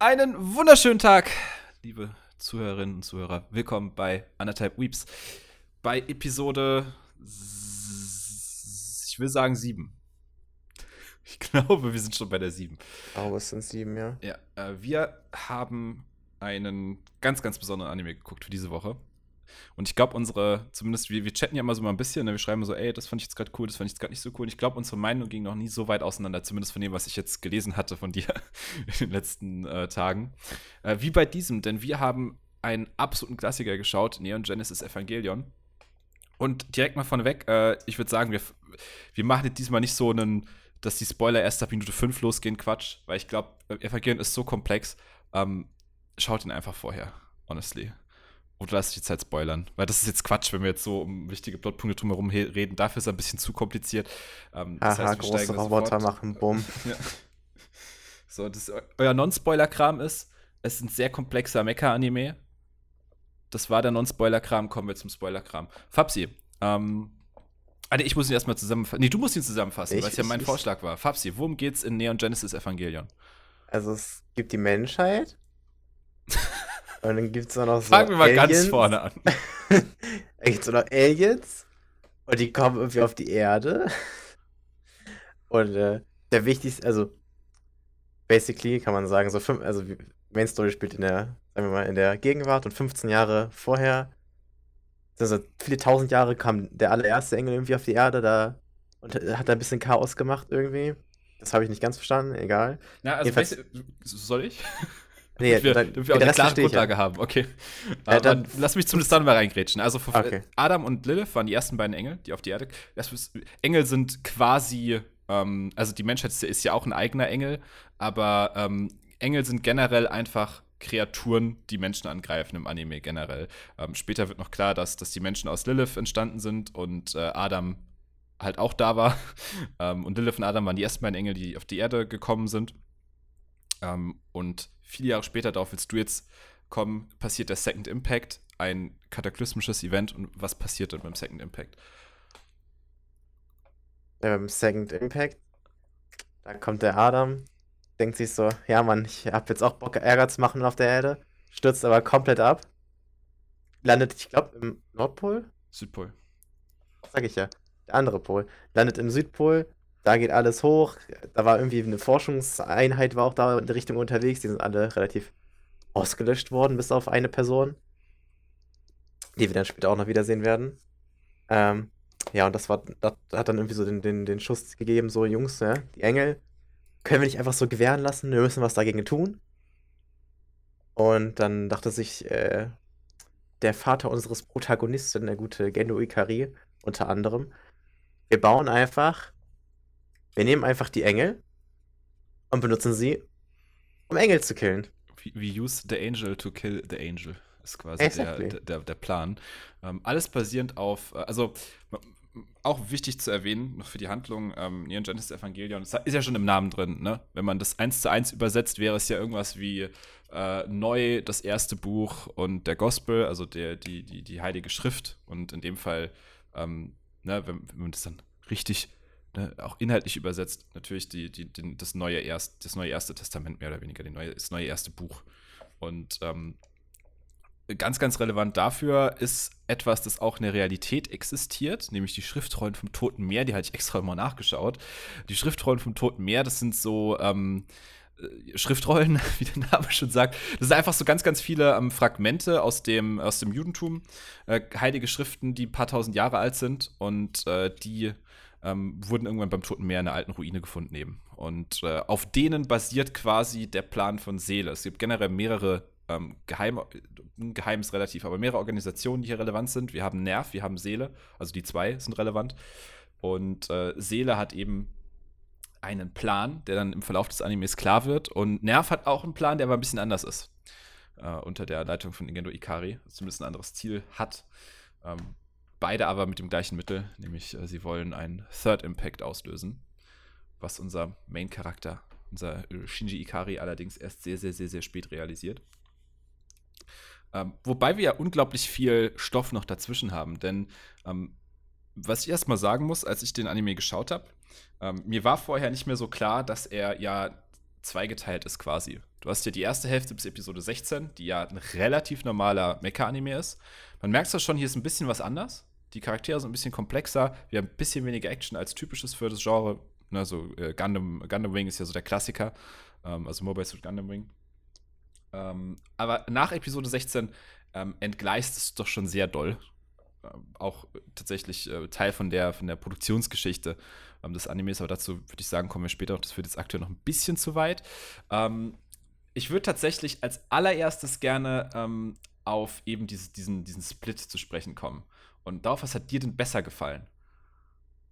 Einen wunderschönen Tag, liebe Zuhörerinnen und Zuhörer. Willkommen bei Anderthalb Weeps. Bei Episode, ich will sagen sieben. Ich glaube, wir sind schon bei der sieben. Oh, es sind sieben, ja. Ja, äh, wir haben einen ganz, ganz besonderen Anime geguckt für diese Woche. Und ich glaube, unsere, zumindest wir, wir chatten ja immer so mal ein bisschen, ne? wir schreiben so, ey, das fand ich jetzt gerade cool, das fand ich jetzt gerade nicht so cool. Und ich glaube, unsere Meinung ging noch nie so weit auseinander, zumindest von dem, was ich jetzt gelesen hatte von dir in den letzten äh, Tagen. Äh, wie bei diesem, denn wir haben einen absoluten Klassiker geschaut, Neon Genesis Evangelion. Und direkt mal vorneweg, äh, ich würde sagen, wir, wir machen jetzt diesmal nicht so einen, dass die Spoiler erst ab Minute 5 losgehen, Quatsch, weil ich glaube, Evangelion ist so komplex. Ähm, schaut ihn einfach vorher, honestly. Oder lass ich die Zeit spoilern? Weil das ist jetzt Quatsch, wenn wir jetzt so um wichtige Plotpunkte drumherum reden. Dafür ist es ein bisschen zu kompliziert. Ähm, das Aha, heißt, große Roboter machen, bumm. ja. So, das euer Non-Spoiler-Kram ist, es ist ein sehr komplexer Mecha-Anime. Das war der Non-Spoiler-Kram, kommen wir zum Spoiler-Kram. Fabsi, ähm, also ich muss ihn erstmal zusammenfassen. Nee, du musst ihn zusammenfassen, weil es ja mein ich, Vorschlag war. Fabsi, worum geht's in Neon Genesis Evangelion? Also es gibt die Menschheit Und dann gibt es noch so. Fangen wir mal Aliens. ganz vorne an. dann gibt es noch Aliens. Und die kommen irgendwie auf die Erde. Und äh, der wichtigste, also basically kann man sagen, so fünf, also Main Story spielt in der, sagen wir mal, in der Gegenwart und 15 Jahre vorher, also viele tausend Jahre kam der allererste Engel irgendwie auf die Erde da und hat da ein bisschen Chaos gemacht irgendwie. Das habe ich nicht ganz verstanden, egal. Na, also du, soll ich? Nee, damit wir, dann, damit wir auch eine klare Grundlage ja. haben. Okay. Ja, dann, lass mich zumindest dann mal reingrätschen. Also okay. Adam und Lilith waren die ersten beiden Engel, die auf die Erde. Engel sind quasi, ähm, also die Menschheit ist ja auch ein eigener Engel, aber ähm, Engel sind generell einfach Kreaturen, die Menschen angreifen im Anime generell. Ähm, später wird noch klar, dass, dass die Menschen aus Lilith entstanden sind und äh, Adam halt auch da war. Ähm, und Lilith und Adam waren die ersten beiden Engel, die auf die Erde gekommen sind. Ähm, und viele Jahre später, darauf willst du jetzt kommen, passiert der Second Impact, ein kataklysmisches Event. Und was passiert dann beim Second Impact? Beim Second Impact, da kommt der Adam, denkt sich so, ja Mann, ich hab jetzt auch Bock, Ärger zu machen auf der Erde, stürzt aber komplett ab, landet, ich glaube, im Nordpol? Südpol. Sag ich ja. Der andere Pol. Landet im Südpol, da geht alles hoch. Da war irgendwie eine Forschungseinheit, war auch da in der Richtung unterwegs. Die sind alle relativ ausgelöscht worden, bis auf eine Person, die wir dann später auch noch wiedersehen werden. Ähm, ja, und das war, das hat dann irgendwie so den, den, den Schuss gegeben, so Jungs, ja, die Engel können wir nicht einfach so gewähren lassen, wir müssen was dagegen tun. Und dann dachte sich äh, der Vater unseres Protagonisten, der gute Gendo Ikari, unter anderem, wir bauen einfach wir nehmen einfach die Engel und benutzen sie, um Engel zu killen. We use the angel to kill the angel. Ist quasi exactly. der, der, der, Plan. Ähm, alles basierend auf, äh, also auch wichtig zu erwähnen, noch für die Handlung, ähm, Neon Genesis Evangelion, ist ja schon im Namen drin, ne? Wenn man das eins zu eins übersetzt, wäre es ja irgendwas wie äh, neu das erste Buch und der Gospel, also der, die, die, die Heilige Schrift. Und in dem Fall, ähm, ne, wenn, wenn man das dann richtig ne, auch inhaltlich übersetzt, natürlich die, die, die, das, neue Erst, das neue Erste Testament mehr oder weniger, neue, das neue erste Buch. Und ähm, ganz, ganz relevant dafür ist etwas, das auch in der Realität existiert, nämlich die Schriftrollen vom Toten Meer, die hatte ich extra mal nachgeschaut. Die Schriftrollen vom Toten Meer, das sind so ähm, äh, Schriftrollen, wie der Name schon sagt. Das sind einfach so ganz, ganz viele ähm, Fragmente aus dem, aus dem Judentum, äh, heilige Schriften, die ein paar tausend Jahre alt sind und äh, die ähm, wurden irgendwann beim Toten Meer in einer alten Ruine gefunden eben. Und äh, auf denen basiert quasi der Plan von Seele. Es gibt generell mehrere ähm, geheim ist relativ, aber mehrere Organisationen, die hier relevant sind. Wir haben Nerv, wir haben Seele, also die zwei sind relevant. Und äh, Seele hat eben einen Plan, der dann im Verlauf des Animes klar wird. Und Nerv hat auch einen Plan, der aber ein bisschen anders ist. Äh, unter der Leitung von Ingendo Ikari, zumindest ein anderes Ziel hat. Ähm, Beide aber mit dem gleichen Mittel, nämlich äh, sie wollen einen Third Impact auslösen, was unser Main-Charakter, unser äh, Shinji Ikari allerdings erst sehr, sehr, sehr, sehr spät realisiert. Ähm, wobei wir ja unglaublich viel Stoff noch dazwischen haben, denn ähm, was ich erstmal sagen muss, als ich den Anime geschaut habe, ähm, mir war vorher nicht mehr so klar, dass er ja zweigeteilt ist quasi Du hast ja die erste Hälfte bis Episode 16, die ja ein relativ normaler Mecha-Anime ist. Man merkt es schon, hier ist ein bisschen was anders. Die Charaktere sind ein bisschen komplexer. Wir haben ein bisschen weniger Action als typisches für das Genre. So äh, Gundam, Gundam Wing ist ja so der Klassiker. Ähm, also Mobile Suit Gundam Wing. Ähm, aber nach Episode 16 ähm, entgleist es doch schon sehr doll. Auch tatsächlich äh, Teil von der, von der Produktionsgeschichte des Animes, aber dazu würde ich sagen, kommen wir später noch. Das wird jetzt aktuell noch ein bisschen zu weit. Ich würde tatsächlich als allererstes gerne auf eben diese, diesen, diesen Split zu sprechen kommen. Und darauf, was hat dir denn besser gefallen?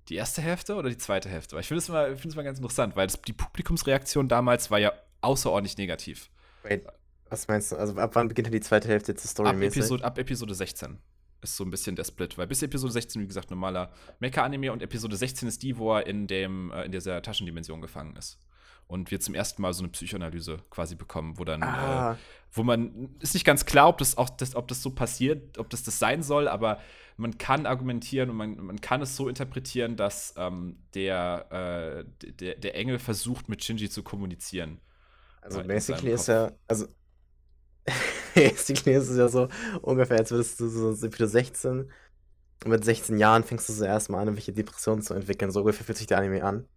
Die erste Hälfte oder die zweite Hälfte? Weil ich finde es mal, mal ganz interessant, weil das, die Publikumsreaktion damals war ja außerordentlich negativ. Wait, was meinst du? Also ab wann beginnt denn die zweite Hälfte zur Story? Ab Episode, ab Episode 16 ist so ein bisschen der Split, weil bis Episode 16, wie gesagt, normaler Mecha-Anime und Episode 16 ist die, wo er in, dem, äh, in dieser Taschendimension gefangen ist. Und wir zum ersten Mal so eine Psychoanalyse quasi bekommen, wo dann, ah. äh, wo man, ist nicht ganz klar, ob das auch das, ob das so passiert, ob das das sein soll, aber man kann argumentieren und man, man kann es so interpretieren, dass ähm, der, äh, der, der Engel versucht, mit Shinji zu kommunizieren. Also äh, basically ist ja, also basically ist es ja so ungefähr, als würdest du so für 16 und mit 16 Jahren fängst du so erstmal an, welche Depressionen zu entwickeln. So ungefähr fühlt sich der Anime an.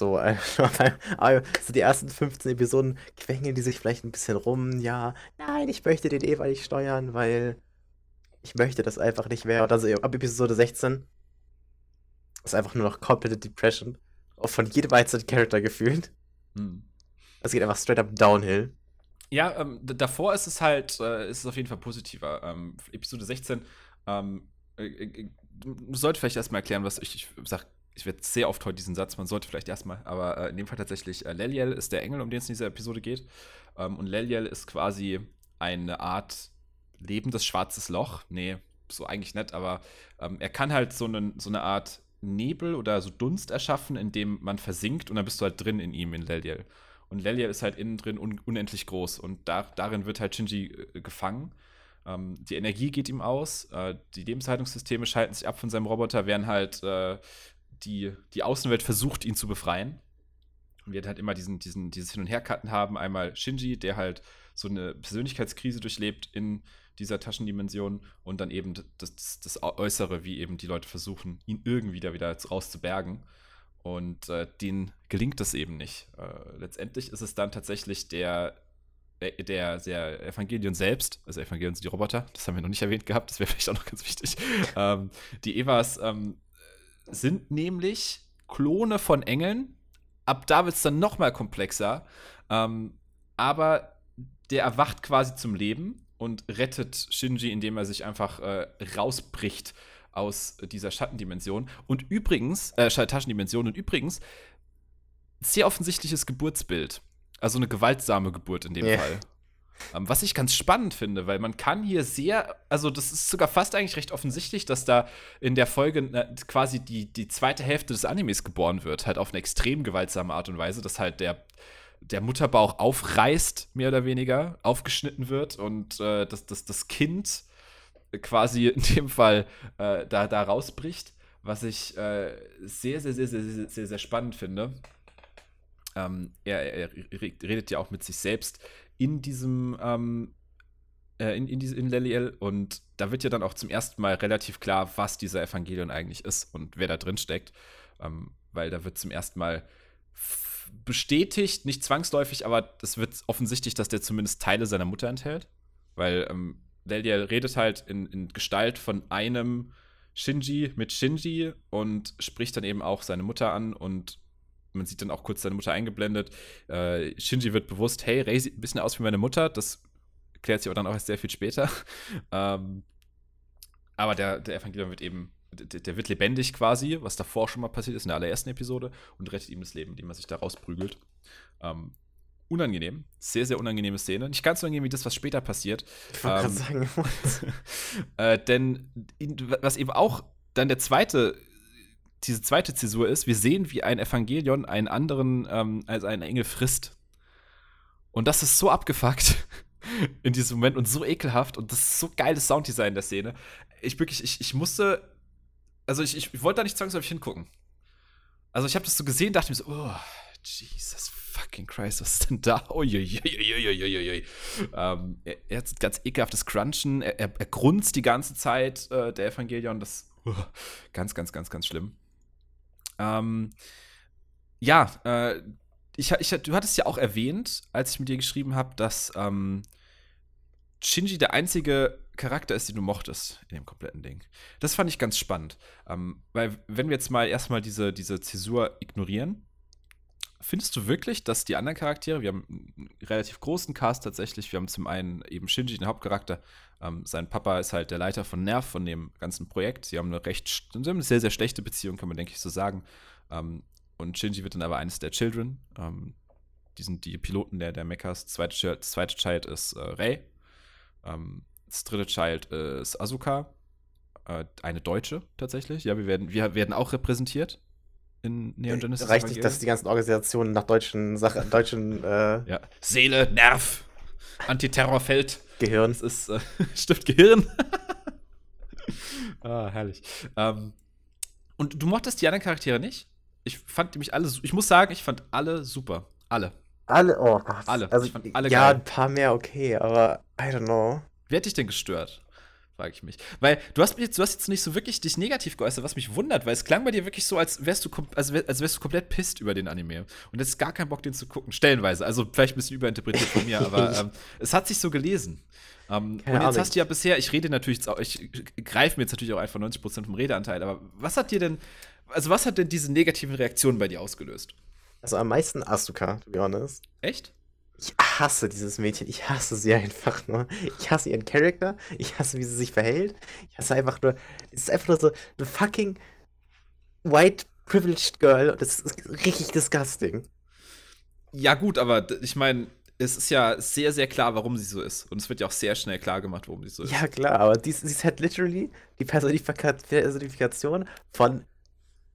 So, äh, aber so die ersten 15 Episoden quengeln die sich vielleicht ein bisschen rum. Ja, nein, ich möchte den Eva nicht steuern, weil ich möchte das einfach nicht mehr. Und also ab Episode 16 ist einfach nur noch komplette Depression. Auch von jedem einzelnen Charakter gefühlt. Hm. Es geht einfach straight up downhill. Ja, ähm, davor ist es halt, äh, ist es auf jeden Fall positiver. Ähm, Episode 16, ähm, äh, äh, sollte vielleicht erstmal erklären, was ich, ich sag, ich werde sehr oft heute diesen Satz, man sollte vielleicht erstmal, aber äh, in dem Fall tatsächlich, äh, Leliel ist der Engel, um den es in dieser Episode geht. Ähm, und Leliel ist quasi eine Art lebendes schwarzes Loch. Nee, so eigentlich nicht, aber ähm, er kann halt so, einen, so eine Art Nebel oder so Dunst erschaffen, in dem man versinkt und dann bist du halt drin in ihm, in Leliel. Und Lelia ist halt innen drin un unendlich groß und da, darin wird halt Shinji äh, gefangen. Ähm, die Energie geht ihm aus, äh, die Lebenshaltungssysteme schalten sich ab von seinem Roboter, während halt äh, die, die Außenwelt versucht, ihn zu befreien. Und wir halt immer diesen, diesen, dieses Hin- und Hercutten haben. Einmal Shinji, der halt so eine Persönlichkeitskrise durchlebt in dieser Taschendimension und dann eben das, das Äußere, wie eben die Leute versuchen, ihn irgendwie da wieder rauszubergen. Und äh, denen gelingt das eben nicht. Äh, letztendlich ist es dann tatsächlich der, äh, der, der Evangelion selbst, also Evangelion sind die Roboter, das haben wir noch nicht erwähnt gehabt, das wäre vielleicht auch noch ganz wichtig. ähm, die Evas ähm, sind nämlich Klone von Engeln. Ab da wird es dann noch mal komplexer. Ähm, aber der erwacht quasi zum Leben und rettet Shinji, indem er sich einfach äh, rausbricht aus dieser Schattendimension. Und übrigens, äh, Taschendimension, und übrigens, sehr offensichtliches Geburtsbild. Also eine gewaltsame Geburt in dem yeah. Fall. Ähm, was ich ganz spannend finde, weil man kann hier sehr, also das ist sogar fast eigentlich recht offensichtlich, dass da in der Folge äh, quasi die, die zweite Hälfte des Animes geboren wird, halt auf eine extrem gewaltsame Art und Weise, dass halt der, der Mutterbauch aufreißt, mehr oder weniger, aufgeschnitten wird und äh, dass, dass das Kind quasi in dem Fall äh, da, da rausbricht, was ich äh, sehr, sehr, sehr, sehr, sehr, sehr spannend finde. Ähm, er, er, redet ja auch mit sich selbst in diesem, ähm, äh, in, in, diese, in Leliel und da wird ja dann auch zum ersten Mal relativ klar, was dieser Evangelion eigentlich ist und wer da drin steckt, ähm, weil da wird zum ersten Mal bestätigt, nicht zwangsläufig, aber es wird offensichtlich, dass der zumindest Teile seiner Mutter enthält, weil ähm, Lelia redet halt in, in Gestalt von einem Shinji mit Shinji und spricht dann eben auch seine Mutter an und man sieht dann auch kurz seine Mutter eingeblendet. Äh, Shinji wird bewusst, hey, Rei sieht ein bisschen aus wie meine Mutter. Das klärt sich aber dann auch erst sehr viel später. ähm, aber der, der Evangelion wird eben, der, der, wird lebendig quasi, was davor schon mal passiert ist in der allerersten Episode und rettet ihm das Leben, indem er sich da rausprügelt. Ähm, unangenehm. Sehr, sehr unangenehme Szene. Nicht ganz so unangenehm wie das, was später passiert. Ich wollte ähm, sagen. äh, denn was eben auch dann der zweite, diese zweite Zäsur ist, wir sehen, wie ein Evangelion einen anderen, ähm, als einen Engel frisst. Und das ist so abgefuckt in diesem Moment und so ekelhaft und das ist so geiles Sounddesign der Szene. Ich wirklich, ich, ich musste, also ich, ich wollte da nicht zwangsläufig hingucken. Also ich habe das so gesehen, dachte mir so, oh, Jesus fucking Christ, was ist denn da? Uiuiuiuiuiui. Ähm, er, er hat ganz ekelhaftes Crunchen, er, er, er grunzt die ganze Zeit, äh, der Evangelion, das uh, ganz, ganz, ganz, ganz schlimm. Ähm, ja, äh, ich, ich, du hattest ja auch erwähnt, als ich mit dir geschrieben habe, dass ähm, Shinji der einzige Charakter ist, den du mochtest in dem kompletten Ding. Das fand ich ganz spannend. Ähm, weil, wenn wir jetzt mal erstmal diese, diese Zäsur ignorieren, findest du wirklich, dass die anderen Charaktere, wir haben einen relativ großen Cast tatsächlich, wir haben zum einen eben Shinji, den Hauptcharakter, ähm, sein Papa ist halt der Leiter von Nerv, von dem ganzen Projekt. Sie haben eine recht, sie haben eine sehr, sehr schlechte Beziehung, kann man denke ich so sagen. Ähm, und Shinji wird dann aber eines der Children. Ähm, die sind die Piloten der, der Mechas. Das zweite, zweite Child ist äh, Rei. Ähm, das dritte Child ist Asuka. Äh, eine Deutsche tatsächlich. Ja, wir werden, wir werden auch repräsentiert in Neon Genesis. Reicht nicht, dass die ganzen Organisationen nach deutschen Sachen, deutschen äh ja. Seele, Nerv, Antiterrorfeld. Gehirn. Das ist äh, Stift Gehirn. ah, herrlich. Ähm, und du mochtest die anderen Charaktere nicht? Ich fand mich alle, ich muss sagen, ich fand alle super. Alle. Alle, oh Gott. Alle. Also, alle ja, geil. ein paar mehr okay, aber I don't know. Wer hat dich denn gestört? Frage ich mich. Weil du hast, jetzt, du hast jetzt nicht so wirklich dich negativ geäußert, was mich wundert, weil es klang bei dir wirklich so, als wärst du, als als wärst du komplett pisst über den Anime. Und jetzt gar keinen Bock, den zu gucken. Stellenweise. Also vielleicht ein bisschen überinterpretiert von mir, aber ähm, es hat sich so gelesen. Um, und jetzt Ahnung. hast du ja bisher, ich rede natürlich, ich greife mir jetzt natürlich auch einfach 90% vom Redeanteil, aber was hat dir denn, also was hat denn diese negativen Reaktionen bei dir ausgelöst? Also am meisten Asuka, to be honest. Echt? Ich hasse dieses Mädchen. Ich hasse sie einfach nur. Ich hasse ihren Charakter. Ich hasse, wie sie sich verhält. Ich hasse einfach nur. Es ist einfach nur so eine fucking white privileged girl. Das ist richtig disgusting. Ja, gut, aber ich meine, es ist ja sehr, sehr klar, warum sie so ist. Und es wird ja auch sehr schnell klar gemacht, warum sie so ist. Ja, klar, aber sie ist halt literally die Personifikation von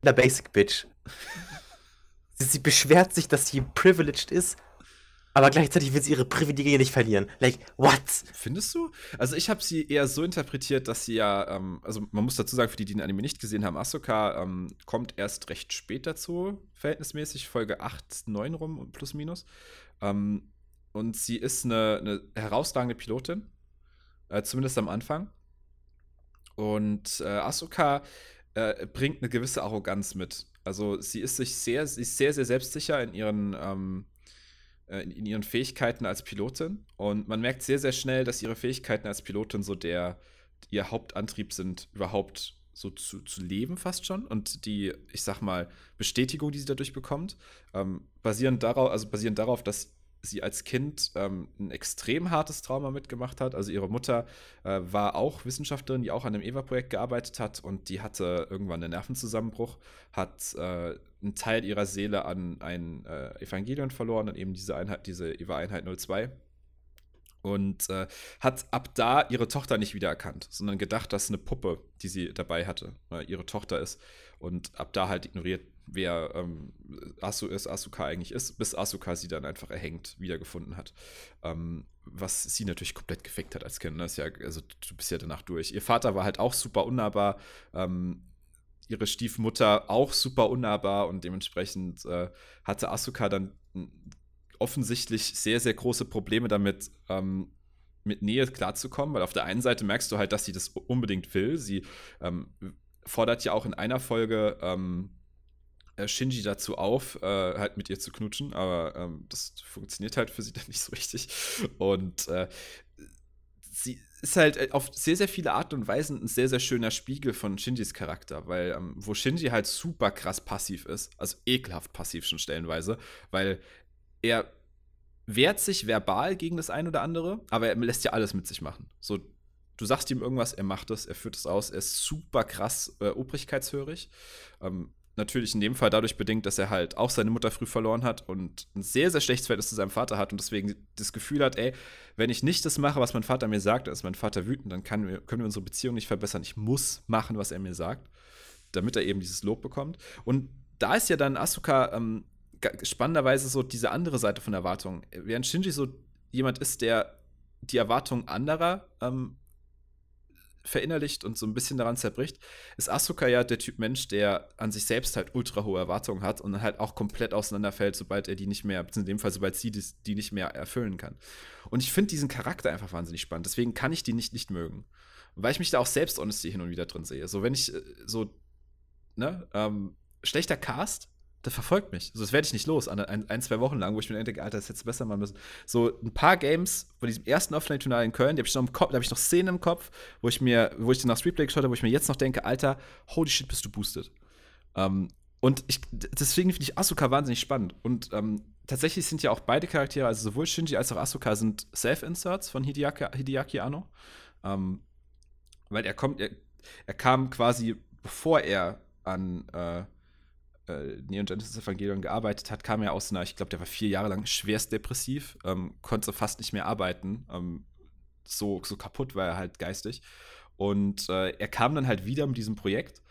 einer Basic Bitch. sie, sie beschwert sich, dass sie privileged ist, aber gleichzeitig will sie ihre Privilegien nicht verlieren. Like, what? Findest du? Also ich habe sie eher so interpretiert, dass sie ja, ähm, also man muss dazu sagen, für die, die den Anime nicht gesehen haben, Asuka ähm, kommt erst recht spät dazu, verhältnismäßig, Folge 8, 9 rum, plus minus. Ähm, und sie ist eine, eine herausragende Pilotin, äh, zumindest am Anfang. Und äh, Asuka äh, bringt eine gewisse Arroganz mit. Also sie ist sich sehr, sie ist sehr, sehr selbstsicher in ihren, ähm, äh, in, in, ihren Fähigkeiten als Pilotin. Und man merkt sehr, sehr schnell, dass ihre Fähigkeiten als Pilotin so der ihr Hauptantrieb sind, überhaupt so zu, zu leben fast schon. Und die, ich sag mal, Bestätigung, die sie dadurch bekommt, ähm, basieren darauf, also basieren darauf, dass sie als Kind ähm, ein extrem hartes Trauma mitgemacht hat. Also ihre Mutter äh, war auch Wissenschaftlerin, die auch an dem EVA-Projekt gearbeitet hat und die hatte irgendwann einen Nervenzusammenbruch, hat äh, einen Teil ihrer Seele an ein äh, Evangelion verloren, an eben diese Einheit, diese EVA-Einheit 02 und äh, hat ab da ihre Tochter nicht wiedererkannt, sondern gedacht, dass eine Puppe, die sie dabei hatte, äh, ihre Tochter ist und ab da halt ignoriert, wer ähm, Asu ist, Asuka eigentlich ist, bis Asuka sie dann einfach erhängt wiedergefunden hat. Ähm, was sie natürlich komplett gefickt hat als Kind. Ne? Ja, also du bist ja danach durch. Ihr Vater war halt auch super unnahbar. Ähm, ihre Stiefmutter auch super unnahbar und dementsprechend äh, hatte Asuka dann offensichtlich sehr, sehr große Probleme damit, ähm, mit Nähe klarzukommen, weil auf der einen Seite merkst du halt, dass sie das unbedingt will. Sie ähm, fordert ja auch in einer Folge ähm, äh, Shinji dazu auf, äh, halt mit ihr zu knutschen, aber ähm, das funktioniert halt für sie dann nicht so richtig. Und äh, sie ist halt äh, auf sehr, sehr viele Arten und Weisen ein sehr, sehr schöner Spiegel von Shinjis Charakter, weil ähm, wo Shinji halt super krass passiv ist, also ekelhaft passiv schon stellenweise, weil er wehrt sich verbal gegen das ein oder andere, aber er lässt ja alles mit sich machen. So, du sagst ihm irgendwas, er macht es, er führt es aus, er ist super krass äh, obrigkeitshörig. Ähm, natürlich in dem Fall dadurch bedingt, dass er halt auch seine Mutter früh verloren hat und ein sehr, sehr schlechtes Verhältnis zu seinem Vater hat und deswegen das Gefühl hat, ey, wenn ich nicht das mache, was mein Vater mir sagt, ist mein Vater wütend, dann kann, können wir unsere Beziehung nicht verbessern. Ich muss machen, was er mir sagt, damit er eben dieses Lob bekommt. Und da ist ja dann Asuka ähm, spannenderweise so diese andere Seite von Erwartungen. Während Shinji so jemand ist, der die Erwartungen anderer ähm, verinnerlicht und so ein bisschen daran zerbricht, ist Asuka ja der Typ Mensch, der an sich selbst halt ultra hohe Erwartungen hat und dann halt auch komplett auseinanderfällt, sobald er die nicht mehr, in dem Fall, sobald sie die, die nicht mehr erfüllen kann. Und ich finde diesen Charakter einfach wahnsinnig spannend. Deswegen kann ich die nicht nicht mögen. Weil ich mich da auch selbst honesty hin und wieder drin sehe. So, wenn ich äh, so, ne, ähm, schlechter Cast, das verfolgt mich. Also, das werde ich nicht los. Ein, ein, zwei Wochen lang, wo ich mir denke, Alter, das hättest du besser machen müssen. So ein paar Games von diesem ersten Offline-Turnier in Köln, die habe ich noch im Kopf, da habe ich noch Szenen im Kopf, wo ich mir, wo ich nach Replay geschaut habe, wo ich mir jetzt noch denke, Alter, holy shit, bist du boosted. Ähm, und ich, deswegen finde ich Asuka wahnsinnig spannend. Und ähm, tatsächlich sind ja auch beide Charaktere, also sowohl Shinji als auch Asuka, sind Self-Inserts von Hideaki, Hideaki Anno. Ähm, weil er kommt, er, er kam quasi, bevor er an äh, äh, Neon Genesis Evangelion gearbeitet hat, kam er aus einer, ich glaube, der war vier Jahre lang schwerst depressiv, ähm, konnte fast nicht mehr arbeiten, ähm, so, so kaputt war er halt geistig. Und äh, er kam dann halt wieder mit diesem Projekt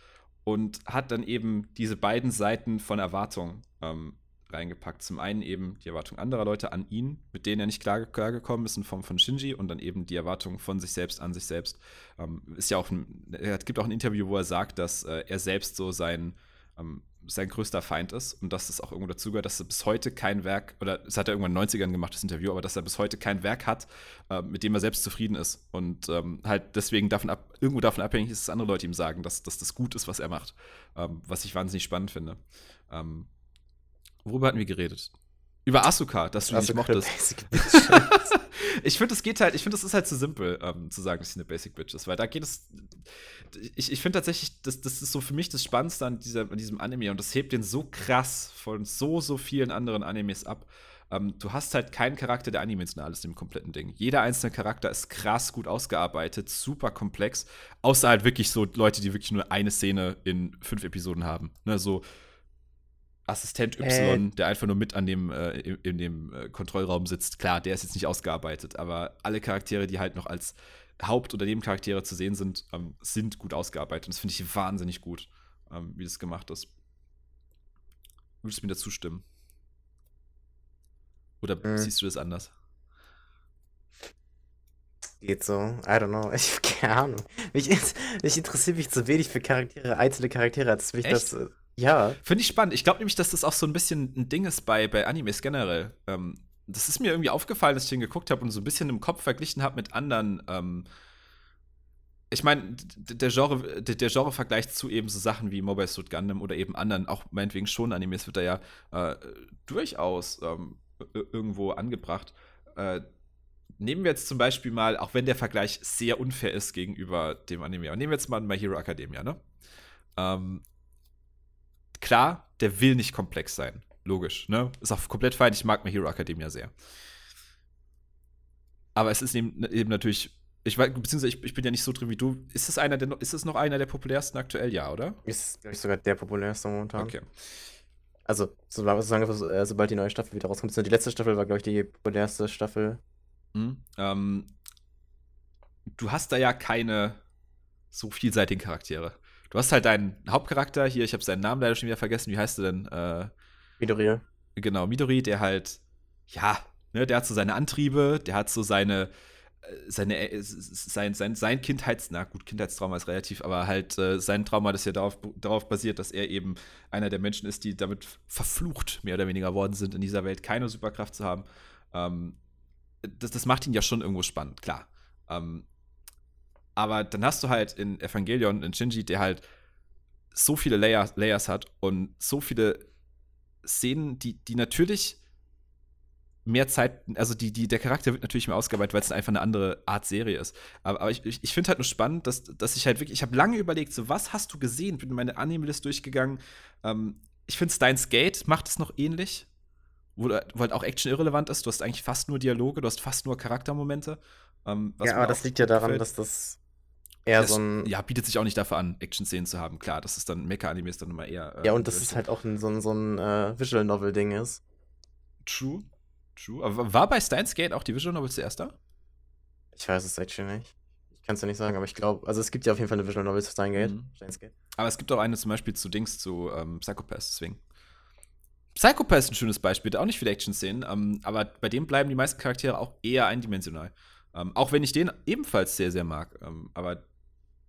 und hat dann eben diese beiden Seiten von Erwartung ähm, reingepackt. Zum einen eben die Erwartung anderer Leute an ihn, mit denen er nicht klar, klargekommen ist in Form von Shinji und dann eben die Erwartung von sich selbst an sich selbst. Ähm, ist ja auch ein, es gibt auch ein Interview, wo er sagt, dass äh, er selbst so sein ähm, sein größter Feind ist und dass es auch irgendwo dazugehört, dass er bis heute kein Werk, oder das hat er irgendwann in den 90ern gemacht, das Interview, aber dass er bis heute kein Werk hat, äh, mit dem er selbst zufrieden ist und ähm, halt deswegen davon ab, irgendwo davon abhängig ist, dass andere Leute ihm sagen, dass, dass das gut ist, was er macht, ähm, was ich wahnsinnig spannend finde. Ähm, worüber hatten wir geredet? Über Asuka, dass du Asuka nicht mochtest. ich finde, es geht halt, ich finde, es ist halt zu simpel, ähm, zu sagen, dass sie eine Basic Bitch ist, weil da geht es. Ich, ich finde tatsächlich, das, das ist so für mich das Spannendste an, dieser, an diesem Anime und das hebt den so krass von so, so vielen anderen Animes ab. Ähm, du hast halt keinen Charakter, der eindimensional ist im kompletten Ding. Jeder einzelne Charakter ist krass gut ausgearbeitet, super komplex, außer halt wirklich so Leute, die wirklich nur eine Szene in fünf Episoden haben. Ne, so Assistent Y, äh. der einfach nur mit an dem, äh, in, in, dem äh, Kontrollraum sitzt, klar, der ist jetzt nicht ausgearbeitet, aber alle Charaktere, die halt noch als Haupt- oder Nebencharaktere zu sehen sind, ähm, sind gut ausgearbeitet. Und das finde ich wahnsinnig gut, ähm, wie das gemacht ist. Würdest du mir dazu stimmen? Oder mhm. siehst du das anders? Geht so. I don't know. Ich habe keine Ahnung. Mich, mich interessiert mich zu wenig für Charaktere, einzelne Charaktere, als mich Echt? das äh, ja. Finde ich spannend. Ich glaube nämlich, dass das auch so ein bisschen ein Ding ist bei, bei Animes generell. Ähm, das ist mir irgendwie aufgefallen, dass ich den geguckt habe und so ein bisschen im Kopf verglichen habe mit anderen. Ähm, ich meine, der Genre, der, Genre-Vergleich zu eben so Sachen wie Mobile Suit Gundam oder eben anderen, auch meinetwegen schon Animes, wird da ja äh, durchaus ähm, irgendwo angebracht. Äh, nehmen wir jetzt zum Beispiel mal, auch wenn der Vergleich sehr unfair ist gegenüber dem Anime, aber nehmen wir jetzt mal My Hero Academia, ne? Ähm, klar, der will nicht komplex sein. Logisch, ne? Ist auch komplett fein. Ich mag My Hero Academia sehr. Aber es ist eben, eben natürlich, ich weiß, beziehungsweise ich, ich, bin ja nicht so drin wie du. Ist es einer der, ist es noch einer der populärsten aktuell, ja, oder? Ist, glaube ich, sogar der populärste momentan. Okay. Also, solange, äh, sobald die neue Staffel wieder rauskommt. Die letzte Staffel war, glaube ich, die populärste Staffel. Mhm. Ähm, du hast da ja keine so vielseitigen Charaktere. Du hast halt deinen Hauptcharakter hier, ich habe seinen Namen leider schon wieder vergessen. Wie heißt du denn? Äh, Midori. Genau, Midori, der halt, ja, ne, der hat so seine Antriebe, der hat so seine, äh, seine, äh, sein, sein, sein Kindheits, na gut, Kindheitstrauma ist relativ, aber halt äh, sein Trauma, das ja darauf, darauf basiert, dass er eben einer der Menschen ist, die damit verflucht, mehr oder weniger worden sind, in dieser Welt keine Superkraft zu haben. Ähm, das, das macht ihn ja schon irgendwo spannend, klar. Ähm, aber dann hast du halt in Evangelion in Shinji, der halt so viele Layer, Layers hat und so viele Szenen, die, die natürlich mehr Zeit, also die, die, der Charakter wird natürlich mehr ausgearbeitet, weil es einfach eine andere Art Serie ist. Aber, aber ich, ich, finde halt nur spannend, dass, dass ich halt wirklich, ich habe lange überlegt, so was hast du gesehen? Bin meine Anime-List durchgegangen. Ähm, ich finde Steins Gate macht es noch ähnlich, wo, wo, halt auch Action irrelevant ist. Du hast eigentlich fast nur Dialoge, du hast fast nur Charaktermomente. Ähm, ja, aber das liegt ja daran, gefällt. dass das eher das, so ein. Ja, bietet sich auch nicht dafür an, Action-Szenen zu haben. Klar, das ist dann Mecha-Anime ist dann immer eher. Äh, ja, und das ist halt auch ein, so ein, so ein äh, Visual Novel-Ding ist. True. True. Aber war bei Steins Gate auch die Visual Novel zuerst da? Ich weiß es actually nicht. Ich kann es ja nicht sagen, aber ich glaube, also es gibt ja auf jeden Fall eine Visual Novel zu Steins Gate. Mhm. Steins Gate. Aber es gibt auch eine zum Beispiel zu Dings, zu ähm, Psychopath, deswegen. Psychopath ist ein schönes Beispiel, auch nicht viele Action-Szenen, ähm, aber bei dem bleiben die meisten Charaktere auch eher eindimensional. Ähm, auch wenn ich den ebenfalls sehr, sehr mag. Ähm, aber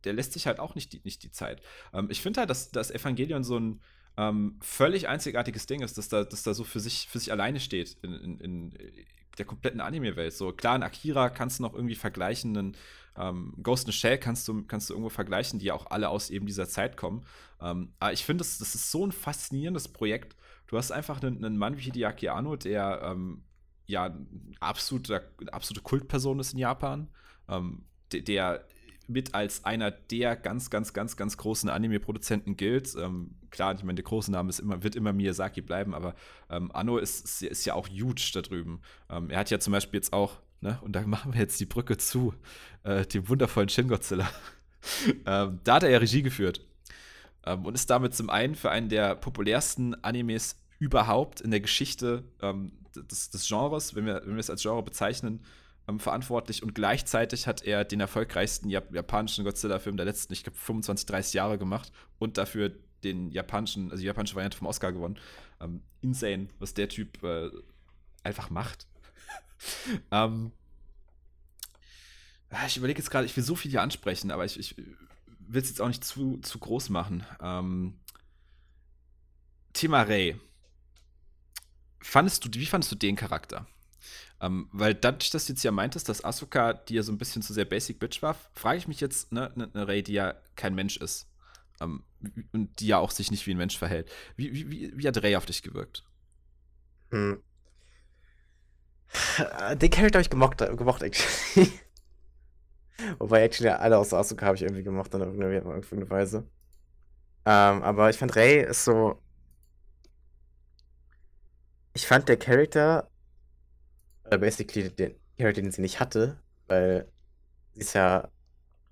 der lässt sich halt auch nicht die, nicht die Zeit. Ähm, ich finde halt, dass das Evangelion so ein ähm, völlig einzigartiges Ding ist, dass da, dass da so für sich, für sich alleine steht in, in, in der kompletten Anime-Welt. So klar, in Akira kannst du noch irgendwie vergleichen, einen ähm, Ghost in Shell kannst du, kannst du irgendwo vergleichen, die ja auch alle aus eben dieser Zeit kommen. Ähm, aber ich finde, das, das ist so ein faszinierendes Projekt. Du hast einfach einen, einen Mann wie Hideaki Anno, der ähm, ja absolute, absolute Kultperson ist in Japan, ähm, der mit als einer der ganz, ganz, ganz, ganz großen Anime-Produzenten gilt. Ähm, klar, ich meine, der große Name ist immer, wird immer Miyazaki bleiben, aber ähm, Anno ist, ist, ja auch huge da drüben. Ähm, er hat ja zum Beispiel jetzt auch, ne, und da machen wir jetzt die Brücke zu äh, dem wundervollen Shin Godzilla. Ähm, da hat er ja Regie geführt ähm, und ist damit zum einen für einen der populärsten Animes überhaupt in der Geschichte ähm, des, des, Genres, wenn wir, wenn wir es als Genre bezeichnen, ähm, verantwortlich und gleichzeitig hat er den erfolgreichsten Jap japanischen Godzilla-Film der letzten, ich glaube, 25, 30 Jahre gemacht und dafür den japanischen, also die japanische Variante vom Oscar gewonnen. Ähm, insane, was der Typ äh, einfach macht. ähm, ah, ich überlege jetzt gerade, ich will so viel hier ansprechen, aber ich, ich will es jetzt auch nicht zu, zu groß machen. Ähm, Thema Ray. Fandest du, wie fandest du den Charakter? Ähm, weil dadurch, dass du jetzt ja meintest, dass Asuka dir so ein bisschen zu sehr Basic Bitch war, frage ich mich jetzt, ne, eine ne Ray, die ja kein Mensch ist ähm, und die ja auch sich nicht wie ein Mensch verhält. Wie, wie, wie hat Ray auf dich gewirkt? Hm. Den Charakter habe ich gemocht, äh, gemocht actually. Wobei actually alle außer Asuka habe ich irgendwie gemocht in irgendeiner Weise. Ähm, aber ich fand Ray ist so. Ich fand der Charakter oder basically den Charakter, den sie nicht hatte, weil sie ist ja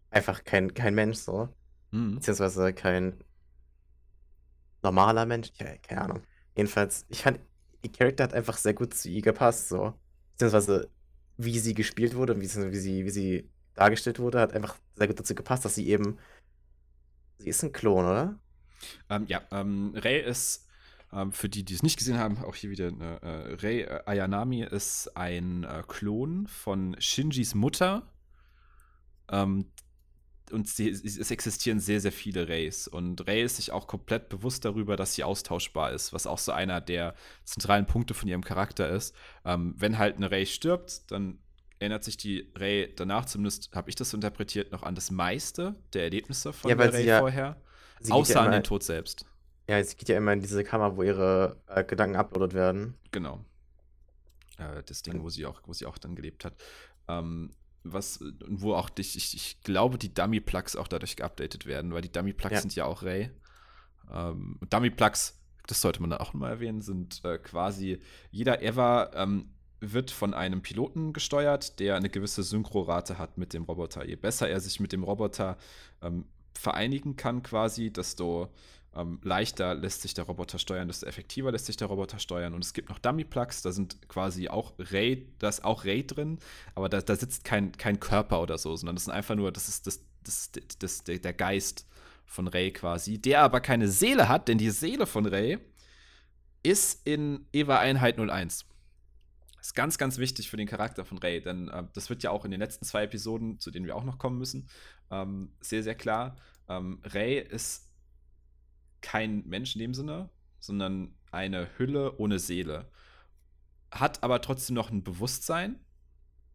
einfach kein, kein Mensch so. Mhm. Beziehungsweise kein normaler Mensch. Ja, keine Ahnung. Jedenfalls, ich fand, ihr Charakter hat einfach sehr gut zu ihr gepasst, so. Beziehungsweise, wie sie gespielt wurde und wie sie, wie sie, dargestellt wurde, hat einfach sehr gut dazu gepasst, dass sie eben. Sie ist ein Klon, oder? Ähm, ja, ähm, Rey ist ähm, für die, die es nicht gesehen haben, auch hier wieder eine, äh, Rei äh, Ayanami ist ein äh, Klon von Shinjis Mutter. Ähm, und sie, es existieren sehr, sehr viele Rays. Und Ray ist sich auch komplett bewusst darüber, dass sie austauschbar ist, was auch so einer der zentralen Punkte von ihrem Charakter ist. Ähm, wenn halt eine Ray stirbt, dann erinnert sich die Ray danach, zumindest habe ich das so interpretiert, noch an das meiste der Erlebnisse von ja, der Ray ja, vorher. Außer ja an den Tod selbst. Ja, sie geht ja immer in diese Kammer, wo ihre äh, Gedanken uploadet werden. Genau. Äh, das Ding, wo sie auch, wo sie auch dann gelebt hat. Ähm, was, wo auch dich, ich, ich glaube, die Dummy-Plugs auch dadurch geupdatet werden, weil die Dummy-Plugs ja. sind ja auch Ray. Ähm, Dummy-Plugs, das sollte man da auch mal erwähnen, sind äh, quasi jeder Ever ähm, wird von einem Piloten gesteuert, der eine gewisse Synchrorate hat mit dem Roboter. Je besser er sich mit dem Roboter ähm, vereinigen kann, quasi, desto ähm, leichter lässt sich der Roboter steuern, desto effektiver lässt sich der Roboter steuern. Und es gibt noch Dummy-Plugs, da sind quasi auch Ray, da ist auch Ray drin, aber da, da sitzt kein, kein Körper oder so, sondern das sind einfach nur, das ist das, das, das, das der, der Geist von Ray quasi, der aber keine Seele hat, denn die Seele von Ray ist in Eva Einheit 01. Das ist ganz, ganz wichtig für den Charakter von Ray, denn äh, das wird ja auch in den letzten zwei Episoden, zu denen wir auch noch kommen müssen, ähm, sehr, sehr klar. Ähm, Ray ist kein Mensch in dem Sinne, sondern eine Hülle ohne Seele. Hat aber trotzdem noch ein Bewusstsein.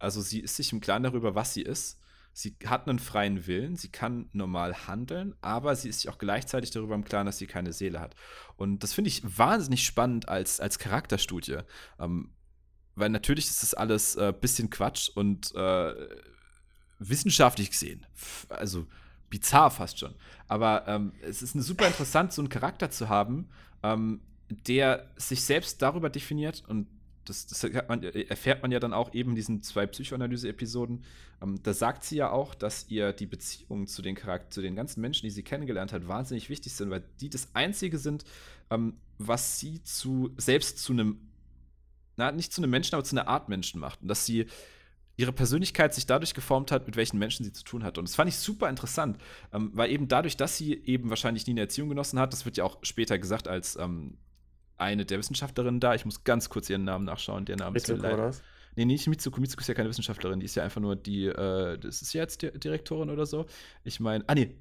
Also sie ist sich im Klaren darüber, was sie ist. Sie hat einen freien Willen, sie kann normal handeln, aber sie ist sich auch gleichzeitig darüber im Klaren, dass sie keine Seele hat. Und das finde ich wahnsinnig spannend als, als Charakterstudie. Ähm, weil natürlich ist das alles ein äh, bisschen Quatsch und äh, wissenschaftlich gesehen, also bizarr fast schon. Aber ähm, es ist super interessant, so einen Charakter zu haben, ähm, der sich selbst darüber definiert und das, das man, erfährt man ja dann auch eben in diesen zwei Psychoanalyse-Episoden. Ähm, da sagt sie ja auch, dass ihr die Beziehungen zu den Charakter zu den ganzen Menschen, die sie kennengelernt hat, wahnsinnig wichtig sind, weil die das Einzige sind, ähm, was sie zu selbst zu einem, na, nicht zu einem Menschen, aber zu einer Art Menschen macht. Und dass sie ihre Persönlichkeit sich dadurch geformt hat, mit welchen Menschen sie zu tun hat. Und das fand ich super interessant, ähm, weil eben dadurch, dass sie eben wahrscheinlich nie eine Erziehung genossen hat, das wird ja auch später gesagt als ähm, eine der Wissenschaftlerinnen da, ich muss ganz kurz ihren Namen nachschauen, der Name Ritsuko, ist mir leid. Nee, nicht Mitsuko. Mitsuko ist ja keine Wissenschaftlerin, die ist ja einfach nur die, äh, das ist ja jetzt die Direktorin oder so. Ich meine, ah nee.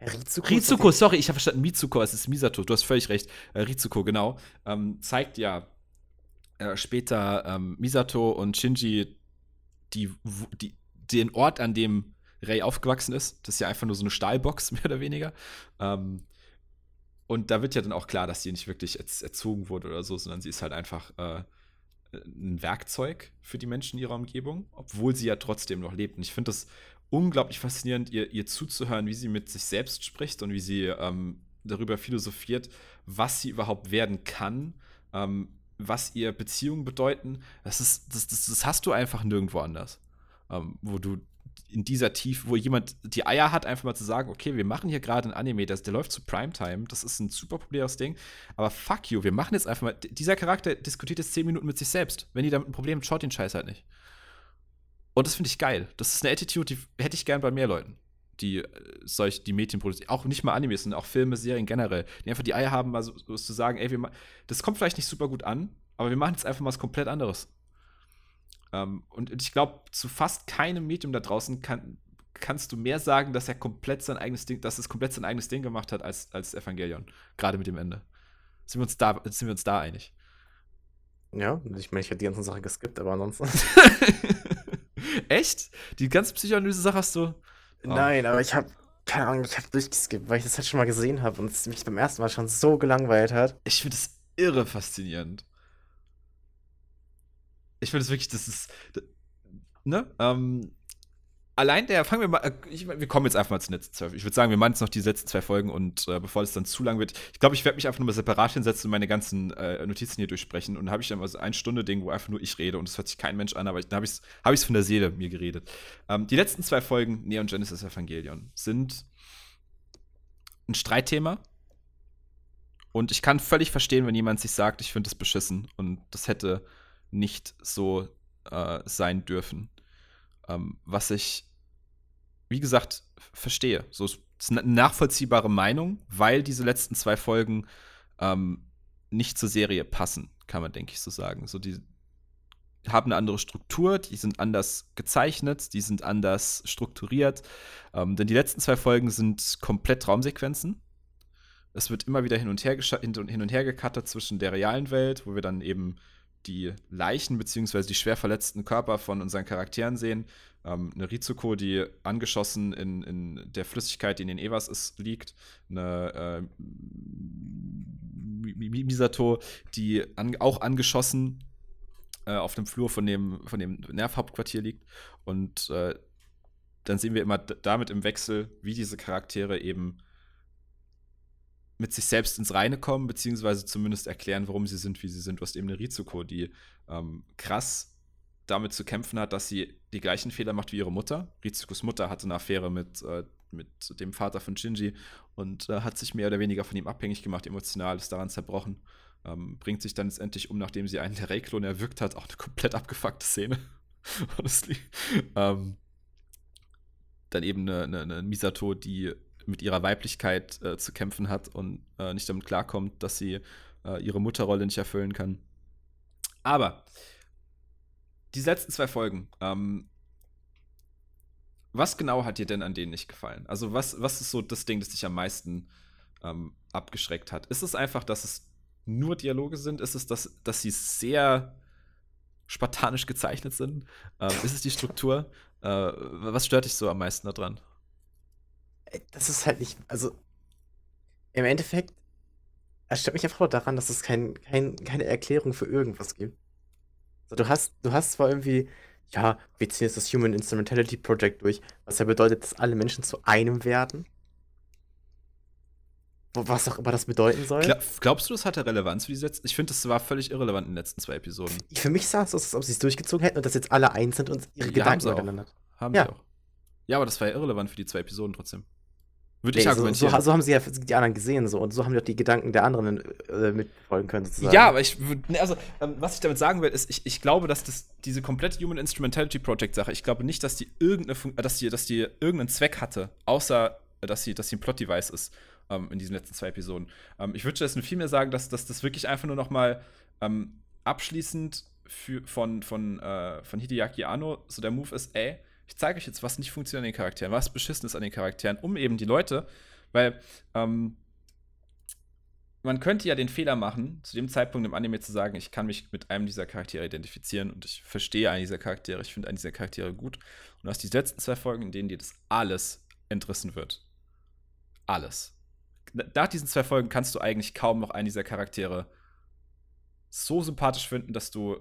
Rizuko, Rizuko sorry, ich habe verstanden Mitsuko, es ist Misato, du hast völlig recht. Äh, Rizuko, genau. Ähm, zeigt ja äh, später ähm, Misato und Shinji die, die, den Ort, an dem Rei aufgewachsen ist. Das ist ja einfach nur so eine Stahlbox, mehr oder weniger. Ähm, und da wird ja dann auch klar, dass sie nicht wirklich erzogen wurde oder so, sondern sie ist halt einfach äh, ein Werkzeug für die Menschen in ihrer Umgebung, obwohl sie ja trotzdem noch lebt. Und ich finde das unglaublich faszinierend, ihr, ihr zuzuhören, wie sie mit sich selbst spricht und wie sie ähm, darüber philosophiert, was sie überhaupt werden kann, ähm, was ihr Beziehungen bedeuten. Das, ist, das, das, das hast du einfach nirgendwo anders, ähm, wo du in dieser Tiefe, wo jemand die Eier hat, einfach mal zu sagen, okay, wir machen hier gerade ein Anime, das, der läuft zu Primetime, das ist ein super populäres Ding, aber fuck you, wir machen jetzt einfach mal, dieser Charakter diskutiert jetzt zehn Minuten mit sich selbst. Wenn die damit ein Problem habt, schaut den Scheiß halt nicht. Und das finde ich geil. Das ist eine Attitude, die hätte ich gern bei mehr Leuten, die äh, solch die Medien produzieren. Auch nicht mal Animes, sondern auch Filme, Serien generell, die einfach die Eier haben, mal so, so zu sagen, ey, wir das kommt vielleicht nicht super gut an, aber wir machen jetzt einfach mal was komplett anderes. Ähm, und ich glaube, zu fast keinem Medium da draußen kann, kannst du mehr sagen, dass er komplett sein eigenes Ding, dass es komplett sein eigenes Ding gemacht hat als, als Evangelion. Gerade mit dem Ende. Sind wir uns da, sind wir uns da einig? Ja, ich meine, ich hätte die ganze Sache geskippt, aber ansonsten. Echt? Die ganze Psychoanalyse-Sache hast du. Oh. Nein, aber ich habe keine Ahnung, ich habe durchgeskippt, weil ich das halt schon mal gesehen habe und es mich beim ersten Mal schon so gelangweilt hat. Ich finde es irre faszinierend. Ich finde es wirklich, das ist. Ne? Ähm, allein der, fangen wir mal, äh, ich, wir kommen jetzt einfach mal zu den letzten zwei. Ich würde sagen, wir machen jetzt noch die letzten zwei Folgen und äh, bevor es dann zu lang wird, ich glaube, ich werde mich einfach nur mal separat hinsetzen und meine ganzen äh, Notizen hier durchsprechen und habe ich dann mal so ein Stunde Ding, wo einfach nur ich rede und es hört sich kein Mensch an, aber ich, dann habe ich es hab von der Seele mir geredet. Ähm, die letzten zwei Folgen Neon Genesis Evangelion sind ein Streitthema. Und ich kann völlig verstehen, wenn jemand sich sagt, ich finde das beschissen und das hätte nicht so äh, sein dürfen. Ähm, was ich, wie gesagt, verstehe. So ist eine nachvollziehbare Meinung, weil diese letzten zwei Folgen ähm, nicht zur Serie passen, kann man, denke ich, so sagen. So, die haben eine andere Struktur, die sind anders gezeichnet, die sind anders strukturiert. Ähm, denn die letzten zwei Folgen sind komplett Traumsequenzen. Es wird immer wieder hin und her, hin und her gecuttet zwischen der realen Welt, wo wir dann eben die Leichen bzw. die schwer verletzten Körper von unseren Charakteren sehen. Ähm, eine Rizuko, die angeschossen in, in der Flüssigkeit, die in den Evas ist, liegt. Eine äh, Misato, die an, auch angeschossen äh, auf dem Flur von dem, von dem Nervhauptquartier liegt. Und äh, dann sehen wir immer damit im Wechsel, wie diese Charaktere eben mit sich selbst ins Reine kommen, beziehungsweise zumindest erklären, warum sie sind, wie sie sind. Du hast eben eine Rizuko, die ähm, krass damit zu kämpfen hat, dass sie die gleichen Fehler macht wie ihre Mutter. Rizukos Mutter hatte eine Affäre mit, äh, mit dem Vater von Shinji und äh, hat sich mehr oder weniger von ihm abhängig gemacht, emotional, ist daran zerbrochen. Ähm, bringt sich dann letztendlich um, nachdem sie einen der Rayklone erwürgt hat. Auch eine komplett abgefuckte Szene. Honestly. Ähm, dann eben eine, eine, eine Misato, die mit ihrer Weiblichkeit äh, zu kämpfen hat und äh, nicht damit klarkommt, dass sie äh, ihre Mutterrolle nicht erfüllen kann. Aber die letzten zwei Folgen, ähm, was genau hat dir denn an denen nicht gefallen? Also, was, was ist so das Ding, das dich am meisten ähm, abgeschreckt hat? Ist es einfach, dass es nur Dialoge sind? Ist es, dass, dass sie sehr spartanisch gezeichnet sind? Ähm, ist es die Struktur? Äh, was stört dich so am meisten daran? Das ist halt nicht, also im Endeffekt erstört mich einfach nur daran, dass es kein, kein, keine Erklärung für irgendwas gibt. Also du hast, du hast zwar irgendwie, ja, wir ziehen jetzt das Human Instrumentality Project durch, was ja bedeutet, dass alle Menschen zu einem werden. Was auch immer das bedeuten soll. Glaubst du, das hatte Relevanz für die letzten? Ich finde, das war völlig irrelevant in den letzten zwei Episoden. Für mich sah es aus, als ob sie es durchgezogen hätten und dass jetzt alle eins sind und ihre ja, Gedanken miteinander. Haben ja. sie auch. Ja, aber das war ja irrelevant für die zwei Episoden trotzdem. Würde ich argumentieren. So, so, so, haben sie ja die anderen gesehen so und so haben die auch die Gedanken der anderen äh, mitfolgen können. Sozusagen. Ja, aber ich würde, ne, also ähm, was ich damit sagen will, ist, ich, ich glaube, dass das diese komplette Human Instrumentality Project Sache, ich glaube nicht, dass die irgendeine, äh, dass die, dass die irgendeinen Zweck hatte, außer äh, dass sie, dass sie ein Plot Device ist ähm, in diesen letzten zwei Episoden. Ähm, ich würde jetzt viel mehr sagen, dass, dass das wirklich einfach nur noch mal ähm, abschließend für, von, von, äh, von Hideaki Anno so der Move ist, ey, ich zeige euch jetzt, was nicht funktioniert an den Charakteren, was beschissen ist an den Charakteren, um eben die Leute, weil ähm, man könnte ja den Fehler machen, zu dem Zeitpunkt im Anime zu sagen, ich kann mich mit einem dieser Charaktere identifizieren und ich verstehe einen dieser Charaktere, ich finde einen dieser Charaktere gut. Und aus die letzten zwei Folgen, in denen dir das alles entrissen wird. Alles. Nach diesen zwei Folgen kannst du eigentlich kaum noch einen dieser Charaktere so sympathisch finden, dass du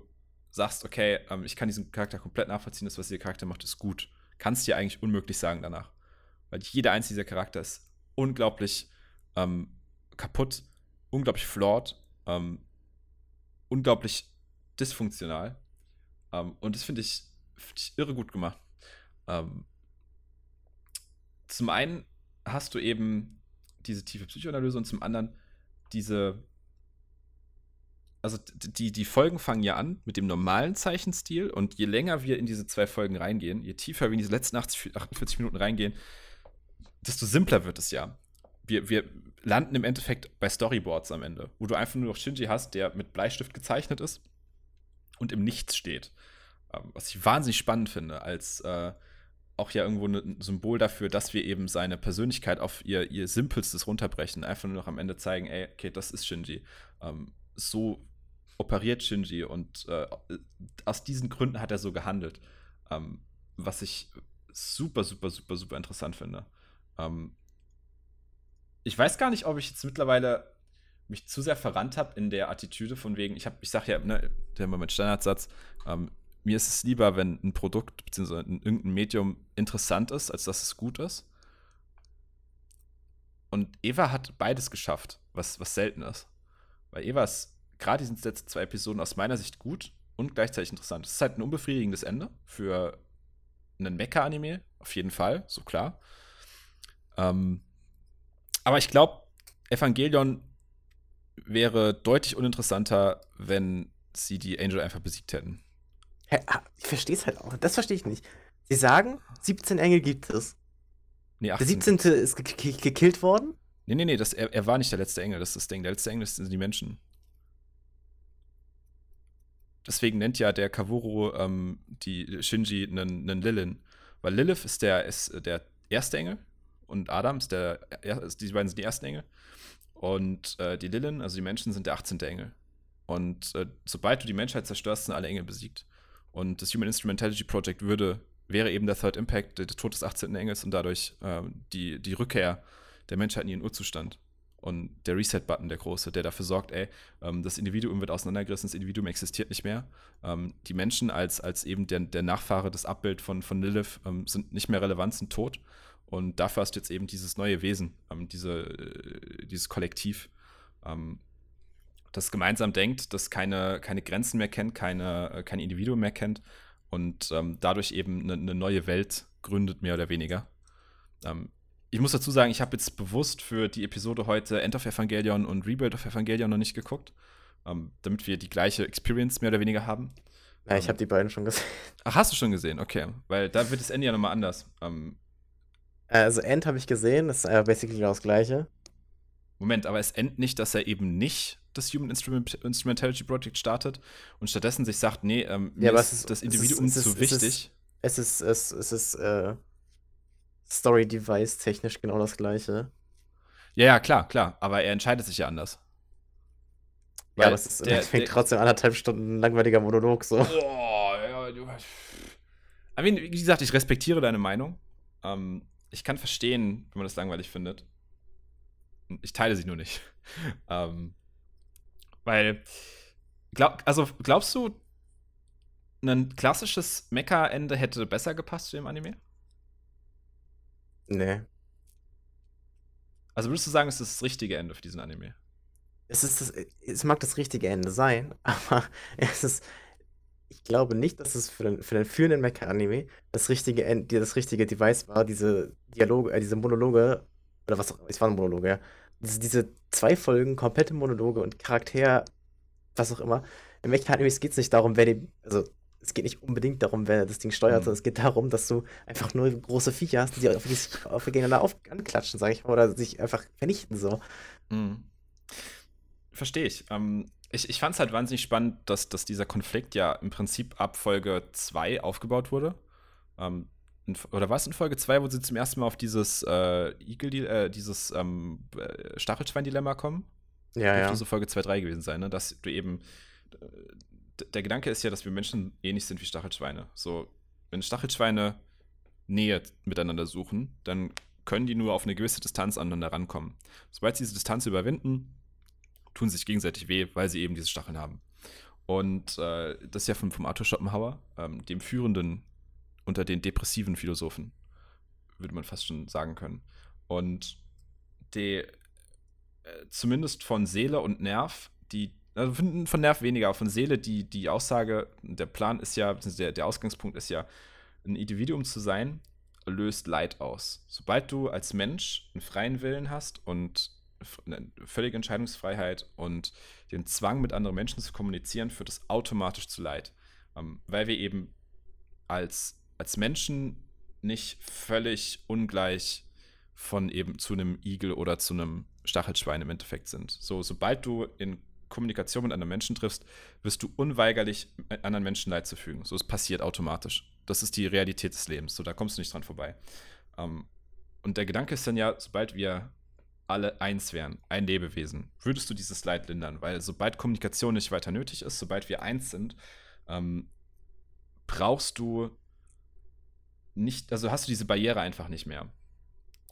sagst, okay, ähm, ich kann diesen Charakter komplett nachvollziehen, das, was dieser Charakter macht, ist gut. Kannst dir eigentlich unmöglich sagen danach. Weil jeder einzelne dieser Charakter ist unglaublich ähm, kaputt unglaublich flawed, ähm, unglaublich dysfunktional. Ähm, und das finde ich, find ich, irre gut gemacht. Ähm, zum einen hast du eben diese tiefe Psychoanalyse und zum anderen diese. Also die, die Folgen fangen ja an mit dem normalen Zeichenstil und je länger wir in diese zwei Folgen reingehen, je tiefer wir in diese letzten 80, 48 Minuten reingehen, desto simpler wird es ja. Wir, wir, landen im Endeffekt bei Storyboards am Ende, wo du einfach nur noch Shinji hast, der mit Bleistift gezeichnet ist und im Nichts steht. Ähm, was ich wahnsinnig spannend finde, als äh, auch ja irgendwo ein Symbol dafür, dass wir eben seine Persönlichkeit auf ihr, ihr Simpelstes runterbrechen. Einfach nur noch am Ende zeigen, ey, okay, das ist Shinji. Ähm, so operiert Shinji und äh, aus diesen Gründen hat er so gehandelt. Ähm, was ich super, super, super, super interessant finde. Ähm, ich weiß gar nicht, ob ich jetzt mittlerweile mich zu sehr verrannt habe in der Attitüde von wegen, ich habe, ich sage ja, ne, der Moment Standardsatz, ähm, mir ist es lieber, wenn ein Produkt bzw. irgendein Medium interessant ist, als dass es gut ist. Und Eva hat beides geschafft, was, was selten ist. Weil Eva ist gerade diese letzten zwei Episoden aus meiner Sicht gut und gleichzeitig interessant. Es ist halt ein unbefriedigendes Ende für einen Mecha-Anime, auf jeden Fall, so klar. Ähm, aber ich glaube, Evangelion wäre deutlich uninteressanter, wenn sie die Angel einfach besiegt hätten. Ich verstehe es halt auch. Das verstehe ich nicht. Sie sagen, 17 Engel gibt es. Nee, 18. Der 17. ist gekillt worden? Nee, nee, nee, das, er, er, war nicht der letzte Engel, das ist das Ding. Der letzte Engel sind die Menschen. Deswegen nennt ja der Kawuru ähm, die Shinji einen, einen Lilin. Weil Lilith ist der, ist der erste Engel und Adams, der, die beiden sind die ersten Engel. Und äh, die Lilin, also die Menschen, sind der 18. Engel. Und äh, sobald du die Menschheit zerstörst, sind alle Engel besiegt. Und das Human Instrumentality Project würde, wäre eben der Third Impact, der Tod des 18. Engels und dadurch äh, die, die Rückkehr der Menschheit in ihren Urzustand. Und der Reset-Button, der große, der dafür sorgt, ey, ähm, das Individuum wird auseinandergerissen, das Individuum existiert nicht mehr. Ähm, die Menschen als, als eben der, der Nachfahre, das Abbild von, von Lilith ähm, sind nicht mehr relevant, sind tot. Und dafür hast du jetzt eben dieses neue Wesen, diese, äh, dieses Kollektiv, das gemeinsam denkt, das keine, keine Grenzen mehr kennt, keine, äh, kein Individuum mehr kennt und dadurch eben eine, eine, neue Welt gründet, mehr oder weniger. Ich muss dazu sagen, ich habe jetzt bewusst für die Episode heute End of Evangelion und Rebuild of Evangelion noch nicht geguckt, ähm, damit wir die gleiche Experience mehr oder weniger haben. Ja, ich ähm, habe die beiden schon gesehen. Ach, hast du schon gesehen? Okay. Weil da wird das Ende ja nochmal anders. Ähm, also End habe ich gesehen, das ist äh, basically genau das gleiche. Moment, aber es endet nicht, dass er eben nicht das Human Instrument Instrumentality Project startet und stattdessen sich sagt, nee, ähm, mir ja, ist, ist das Individuum ist, zu wichtig. Es ist, es ist, es ist äh, Story-Device technisch genau das gleiche. Ja, ja, klar, klar, aber er entscheidet sich ja anders. Weil ja, es ist der, der, trotzdem anderthalb Stunden langweiliger Monolog so. Boah, ja, du. I mean, wie gesagt, ich respektiere deine Meinung. Ähm, ich kann verstehen, wenn man das langweilig findet. Ich teile sie nur nicht. ähm, weil, glaub, also glaubst du, ein klassisches Mecha-Ende hätte besser gepasst zu dem Anime? Nee. Also würdest du sagen, es ist das richtige Ende für diesen Anime? Es, ist das, es mag das richtige Ende sein, aber es ist, ich glaube nicht, dass es für den, für den führenden Mecha-Anime das richtige, das richtige Device war, diese Dialoge, äh, diese Monologe, oder was, es waren Monologe, ja. Diese, diese zwei Folgen, komplette Monologe und Charakter, was auch immer. Im Mecha-Animes geht es nicht darum, wer die, also es geht nicht unbedingt darum, wer das Ding steuert, mhm. sondern es geht darum, dass du einfach nur große Viecher hast, die auf, auf, gegeneinander auf, anklatschen, sag ich mal, oder sich einfach vernichten so. Mhm. Verstehe ich. Ähm, ich, ich fand es halt wahnsinnig spannend, dass, dass dieser Konflikt ja im Prinzip ab Folge 2 aufgebaut wurde. Ähm, in, oder war es in Folge 2, wo sie zum ersten Mal auf dieses äh, Igel, äh, dieses ähm, äh, Stachelschwein-Dilemma kommen? Ja, Dürfte ja. so Folge 2, 3 gewesen sein, ne? Dass du eben. Der Gedanke ist ja, dass wir Menschen ähnlich sind wie Stachelschweine. So, wenn Stachelschweine Nähe miteinander suchen, dann können die nur auf eine gewisse Distanz aneinander rankommen. Sobald sie diese Distanz überwinden, tun sie sich gegenseitig weh, weil sie eben diese Stacheln haben. Und äh, das ist ja vom, vom Arthur Schopenhauer, ähm, dem führenden unter den depressiven Philosophen, würde man fast schon sagen können. Und die, äh, zumindest von Seele und Nerv, die, also von, von Nerv weniger, von Seele, die, die Aussage, der Plan ist ja, der, der Ausgangspunkt ist ja, ein Individuum zu sein, löst Leid aus. Sobald du als Mensch einen freien Willen hast und eine völlige Entscheidungsfreiheit und den Zwang, mit anderen Menschen zu kommunizieren, führt es automatisch zu Leid. Ähm, weil wir eben als, als Menschen nicht völlig ungleich von eben zu einem Igel oder zu einem Stachelschwein im Endeffekt sind. So, sobald du in Kommunikation mit anderen Menschen triffst, wirst du unweigerlich anderen Menschen Leid zufügen. So, es passiert automatisch. Das ist die Realität des Lebens. So, da kommst du nicht dran vorbei. Ähm, und der Gedanke ist dann ja, sobald wir alle eins wären, ein Lebewesen, würdest du dieses Leid lindern? Weil sobald Kommunikation nicht weiter nötig ist, sobald wir eins sind, ähm, brauchst du nicht, also hast du diese Barriere einfach nicht mehr.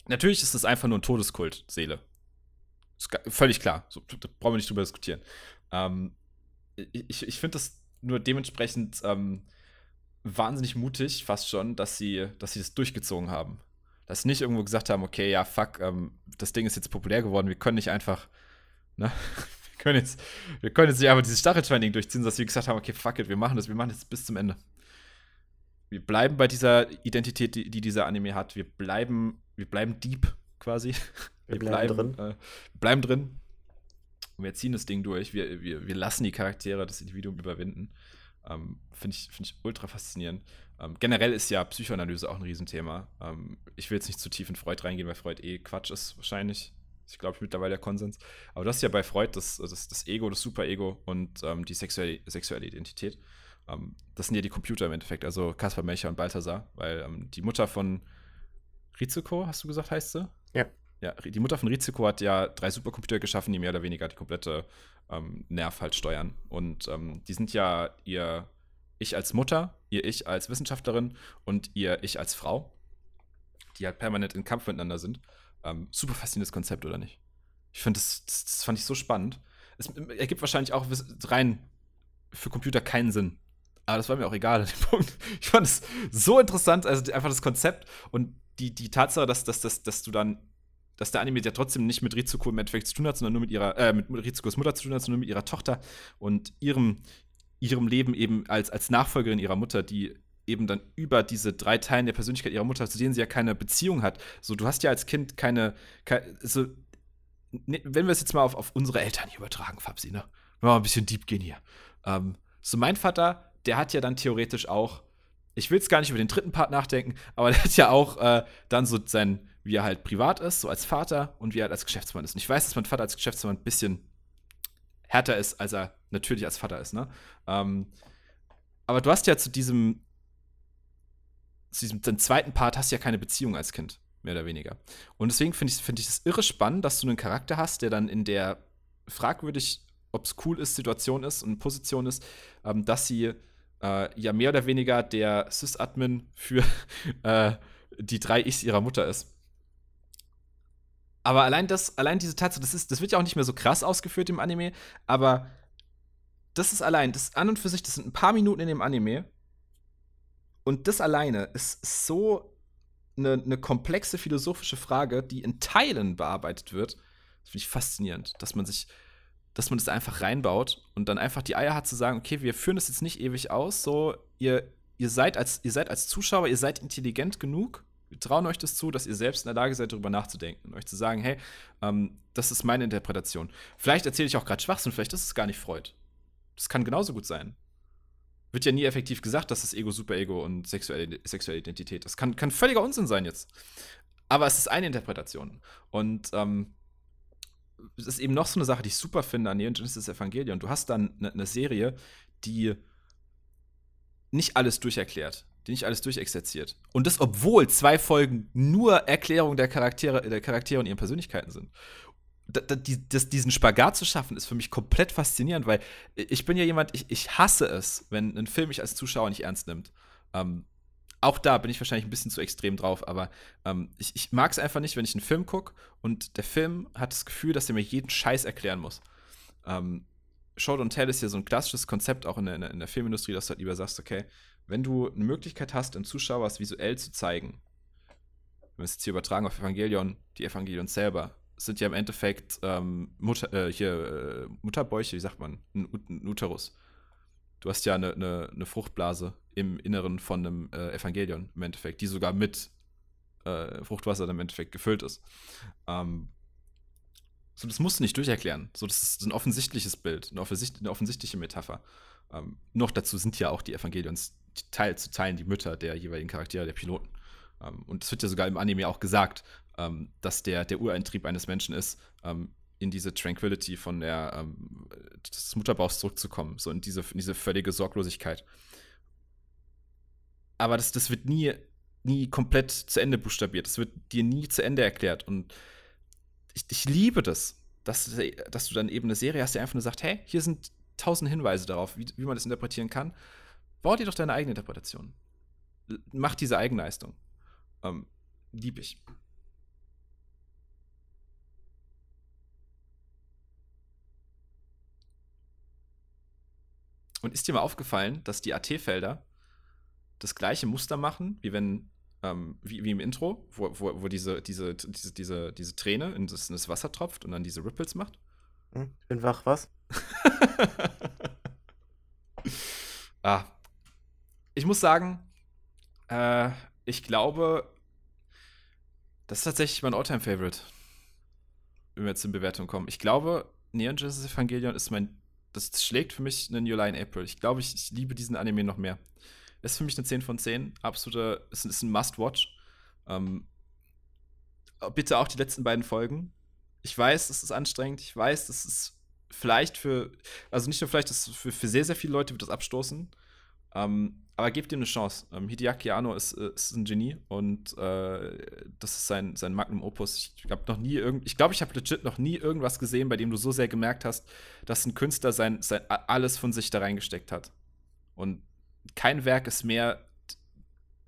Natürlich ist es einfach nur ein Todeskult, Seele. Völlig klar. So, da brauchen wir nicht drüber diskutieren. Ähm, ich ich finde das nur dementsprechend ähm, wahnsinnig mutig, fast schon, dass sie, dass sie das durchgezogen haben dass sie nicht irgendwo gesagt haben, okay, ja, fuck, ähm, das Ding ist jetzt populär geworden, wir können nicht einfach, ne, wir können jetzt, wir können jetzt nicht einfach dieses Stachelschwein-Ding durchziehen, dass sie gesagt haben, okay, fuck it, wir machen das, wir machen das bis zum Ende. Wir bleiben bei dieser Identität, die, die dieser Anime hat. Wir bleiben, wir bleiben deep quasi. Wir, wir bleiben, bleiben, drin. Äh, bleiben drin. Und wir ziehen das Ding durch. Wir, wir, wir lassen die Charaktere das Individuum überwinden. Ähm, Finde ich, find ich ultra faszinierend. Ähm, generell ist ja Psychoanalyse auch ein Riesenthema. Ähm, ich will jetzt nicht zu tief in Freud reingehen, weil Freud eh Quatsch ist, wahrscheinlich. Ich glaube, mittlerweile der Konsens. Aber das ist ja bei Freud das, das, das Ego, das Superego und ähm, die sexuelle, sexuelle Identität. Ähm, das sind ja die Computer im Endeffekt, also Kaspar Melcher und Balthasar, weil ähm, die Mutter von Riziko, hast du gesagt, heißt sie? Ja. Ja, die Mutter von Riziko hat ja drei Supercomputer geschaffen, die mehr oder weniger die komplette ähm, Nerv halt steuern. Und ähm, die sind ja ihr Ich als Mutter, ihr Ich als Wissenschaftlerin und ihr Ich als Frau, die halt permanent in Kampf miteinander sind. Ähm, super faszinierendes Konzept, oder nicht? Ich finde, das, das, das, fand ich so spannend. Es ergibt wahrscheinlich auch rein für Computer keinen Sinn. Aber das war mir auch egal an dem Punkt. Ich fand es so interessant, also einfach das Konzept und die, die Tatsache, dass, dass, dass, dass du dann dass der Anime ja trotzdem nicht mit Rizuko im Endeffekt zu tun hat, sondern nur mit ihrer, äh, mit Rizukos Mutter zu tun hat, sondern nur mit ihrer Tochter und ihrem, ihrem Leben eben als, als Nachfolgerin ihrer Mutter, die eben dann über diese drei Teilen der Persönlichkeit ihrer Mutter, zu denen sie ja keine Beziehung hat. So, du hast ja als Kind keine, keine so, ne, wenn wir es jetzt mal auf, auf unsere Eltern hier übertragen, Fabsi, ne? Mal ein bisschen deep gehen hier. Ähm, so, mein Vater, der hat ja dann theoretisch auch, ich will jetzt gar nicht über den dritten Part nachdenken, aber der hat ja auch äh, dann so sein, wie er halt privat ist, so als Vater und wie er halt als Geschäftsmann ist. Und ich weiß, dass mein Vater als Geschäftsmann ein bisschen härter ist, als er natürlich als Vater ist, ne? Ähm, aber du hast ja zu diesem, zu diesem zweiten Part hast ja keine Beziehung als Kind, mehr oder weniger. Und deswegen finde ich, find ich es irre spannend, dass du einen Charakter hast, der dann in der fragwürdig, ob es cool ist, Situation ist und Position ist, ähm, dass sie äh, ja mehr oder weniger der Sys-Admin für äh, die drei Ichs ihrer Mutter ist. Aber allein das, allein diese Tatsache, das, ist, das wird ja auch nicht mehr so krass ausgeführt im Anime, aber das ist allein, das an und für sich, das sind ein paar Minuten in dem Anime. Und das alleine ist so eine, eine komplexe philosophische Frage, die in Teilen bearbeitet wird. Das finde ich faszinierend, dass man sich, dass man das einfach reinbaut und dann einfach die Eier hat zu sagen, okay, wir führen das jetzt nicht ewig aus, so, ihr, ihr seid als, ihr seid als Zuschauer, ihr seid intelligent genug, trauen euch das zu, dass ihr selbst in der Lage seid, darüber nachzudenken und euch zu sagen, hey, ähm, das ist meine Interpretation. Vielleicht erzähle ich auch gerade Schwachsinn, vielleicht ist es gar nicht Freud. Das kann genauso gut sein. Wird ja nie effektiv gesagt, dass das Ego, Superego und sexuelle, sexuelle Identität ist. Kann, kann völliger Unsinn sein jetzt. Aber es ist eine Interpretation. Und ähm, das ist eben noch so eine Sache, die ich super finde an Neon Genesis Evangelion. Du hast dann eine, eine Serie, die nicht alles durcherklärt, die nicht alles durchexerziert. Und das, obwohl zwei Folgen nur Erklärung der Charaktere, der Charaktere und ihren Persönlichkeiten sind. das, diesen Spagat zu schaffen, ist für mich komplett faszinierend, weil ich bin ja jemand, ich, ich hasse es, wenn ein Film mich als Zuschauer nicht ernst nimmt. Ähm, auch da bin ich wahrscheinlich ein bisschen zu extrem drauf, aber ähm, ich, ich mag es einfach nicht, wenn ich einen Film gucke und der Film hat das Gefühl, dass er mir jeden Scheiß erklären muss. Ähm, Show and Tell ist ja so ein klassisches Konzept auch in der, in der Filmindustrie, dass du halt lieber sagst, okay, wenn du eine Möglichkeit hast, dem Zuschauer es visuell zu zeigen, wenn wir es jetzt hier übertragen auf Evangelion, die Evangelion selber, sind ja im Endeffekt ähm, Mutter, äh, hier, äh, Mutterbäuche, wie sagt man, ein, ein Uterus. Du hast ja eine, eine, eine, Fruchtblase im Inneren von einem äh, Evangelion im Endeffekt, die sogar mit äh, Fruchtwasser im Endeffekt gefüllt ist. Ähm, so, das musst du nicht durcherklären. So, das ist ein offensichtliches Bild, eine, offensicht eine offensichtliche Metapher. Ähm, noch dazu sind ja auch die Evangelions Teil, zu teilen die Mütter der jeweiligen Charaktere, der Piloten. Ähm, und es wird ja sogar im Anime auch gesagt, ähm, dass der, der Ureintrieb eines Menschen ist, ähm, in diese Tranquility von der, ähm, des Mutterbaus zurückzukommen, so in diese, in diese völlige Sorglosigkeit. Aber das, das wird nie, nie komplett zu Ende buchstabiert. Das wird dir nie zu Ende erklärt. Und ich, ich liebe das, dass, dass du dann eben eine Serie hast, die einfach nur sagt, hey, hier sind tausend Hinweise darauf, wie, wie man das interpretieren kann. Bau dir doch deine eigene Interpretation. Mach diese Eigenleistung. Ähm, lieb ich. Und ist dir mal aufgefallen, dass die AT-Felder das gleiche Muster machen, wie wenn, ähm, wie, wie im Intro, wo, wo, wo diese, diese, diese, diese, diese Träne in das, in das Wasser tropft und dann diese Ripples macht? Hm, ich bin wach, was? ah. Ich muss sagen, äh, ich glaube, das ist tatsächlich mein Alltime favorite wenn wir jetzt in Bewertung kommen. Ich glaube, Neon Genesis Evangelion ist mein das schlägt für mich einen July in April. Ich glaube, ich, ich, liebe diesen Anime noch mehr. Das ist für mich eine 10 von 10. Absoluter, ist, ist ein Must-Watch. Ähm, bitte auch die letzten beiden Folgen. Ich weiß, es ist anstrengend. Ich weiß, es ist vielleicht für, also nicht nur vielleicht, das für, für sehr, sehr viele Leute wird das abstoßen. Ähm, aber gebt ihm eine Chance. Ähm, Hideaki Anno ist, äh, ist ein Genie und äh, das ist sein, sein Magnum Opus. Ich habe noch nie irgend, ich glaube, ich habe legit noch nie irgendwas gesehen, bei dem du so sehr gemerkt hast, dass ein Künstler sein, sein alles von sich da reingesteckt hat. Und kein Werk ist mehr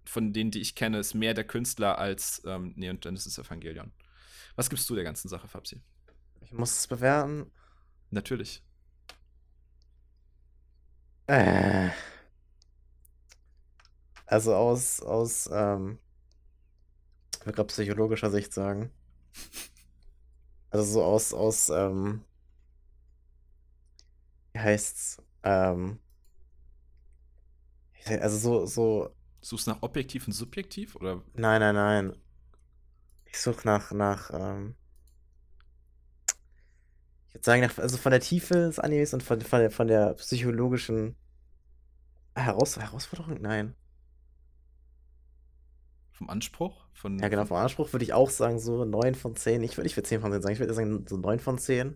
von denen, die ich kenne, ist mehr der Künstler als ähm, Neon Genesis Evangelion. Was gibst du der ganzen Sache, Fabsi? Ich muss es bewerten. Natürlich. Äh. Also aus, aus, ähm, ich will gerade psychologischer Sicht sagen. Also so aus, aus, ähm, wie heißt's? Ähm, also so, so. Suchst nach objektiv und subjektiv, oder? Nein, nein, nein. Ich suche nach, nach, ähm, ich würde sagen, nach, also von der Tiefe des Animes und von, von, der, von der psychologischen Heraus Herausforderung? Nein. Vom Anspruch? Von, ja, genau, vom Anspruch würde ich auch sagen, so 9 von 10. Ich würde nicht für 10 von 10 sagen, ich würde sagen, so 9 von 10.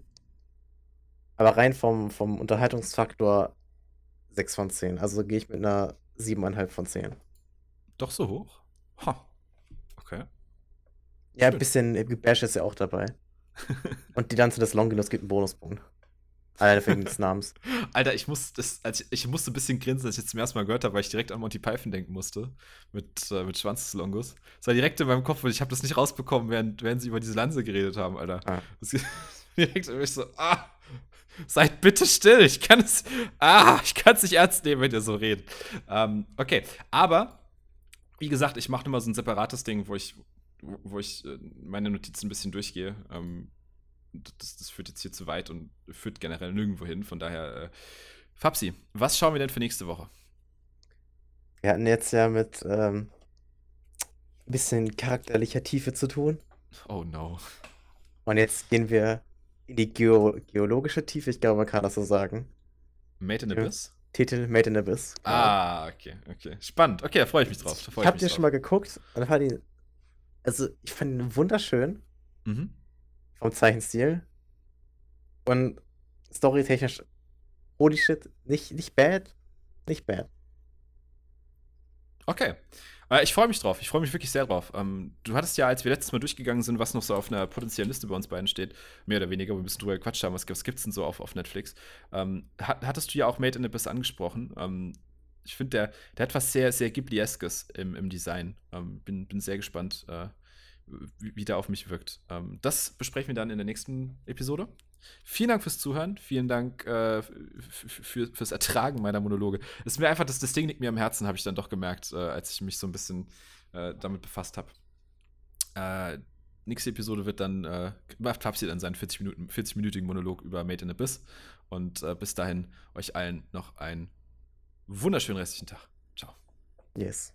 Aber rein vom, vom Unterhaltungsfaktor 6 von 10. Also gehe ich mit einer 7,5 von 10. Doch so hoch? Ha. Okay. Ja, ein bisschen Bash ist ja auch dabei. Und die Danze des Longinus gibt einen Bonuspunkt. Alleine wegen des Namens. Alter, ich, muss das, also ich musste ein bisschen grinsen, als ich jetzt zum ersten Mal gehört habe, weil ich direkt an Monty Python denken musste. Mit, äh, mit Schwanz des Longus. Das war direkt in meinem Kopf und ich habe das nicht rausbekommen, während, während sie über diese Lanze geredet haben, Alter. Ah. Das, direkt ich so, ah, seid bitte still. Ich kann es, ah, ich kann es nicht ernst nehmen, wenn ihr so redet. Ähm, okay, aber wie gesagt, ich mache immer so ein separates Ding, wo ich, wo ich äh, meine Notizen ein bisschen durchgehe. Ähm, das, das, führt jetzt hier zu weit und führt generell nirgendwo hin. Von daher, äh, Fabsi, was schauen wir denn für nächste Woche? Wir hatten jetzt ja mit ähm, ein bisschen charakterlicher Tiefe zu tun. Oh no. Und jetzt gehen wir in die Geo geologische Tiefe, ich glaube, man kann das so sagen. Made in Abyss? Titel Made in Abyss. Genau. Ah, okay, okay. Spannend. Okay, da freue ich mich drauf. ich habe dir schon mal geguckt und fand ich, also ich fand ihn wunderschön. Mhm vom Zeichenstil. Und storytechnisch, holy shit, nicht, nicht bad, nicht bad. Okay. Äh, ich freue mich drauf. Ich freue mich wirklich sehr drauf. Ähm, du hattest ja, als wir letztes Mal durchgegangen sind, was noch so auf einer potenziellen Liste bei uns beiden steht, mehr oder weniger, wo wir ein bisschen drüber gequatscht haben, was, was gibt es denn so auf, auf Netflix, ähm, hattest du ja auch Made in Abyss angesprochen. Ich finde, der, der hat was sehr, sehr Ghibli-eskes im, im Design. Ähm, bin, bin sehr gespannt, äh, wie, wie der auf mich wirkt. Ähm, das besprechen wir dann in der nächsten Episode. Vielen Dank fürs Zuhören. Vielen Dank äh, für, fürs Ertragen meiner Monologe. Es ist mir einfach, das, das Ding liegt mir am Herzen, habe ich dann doch gemerkt, äh, als ich mich so ein bisschen äh, damit befasst habe. Äh, nächste Episode wird dann, äh, macht Papsi dann seinen 40 Minuten, 40-minütigen Monolog über Made in Abyss. Und äh, bis dahin euch allen noch einen wunderschönen restlichen Tag. Ciao. Yes.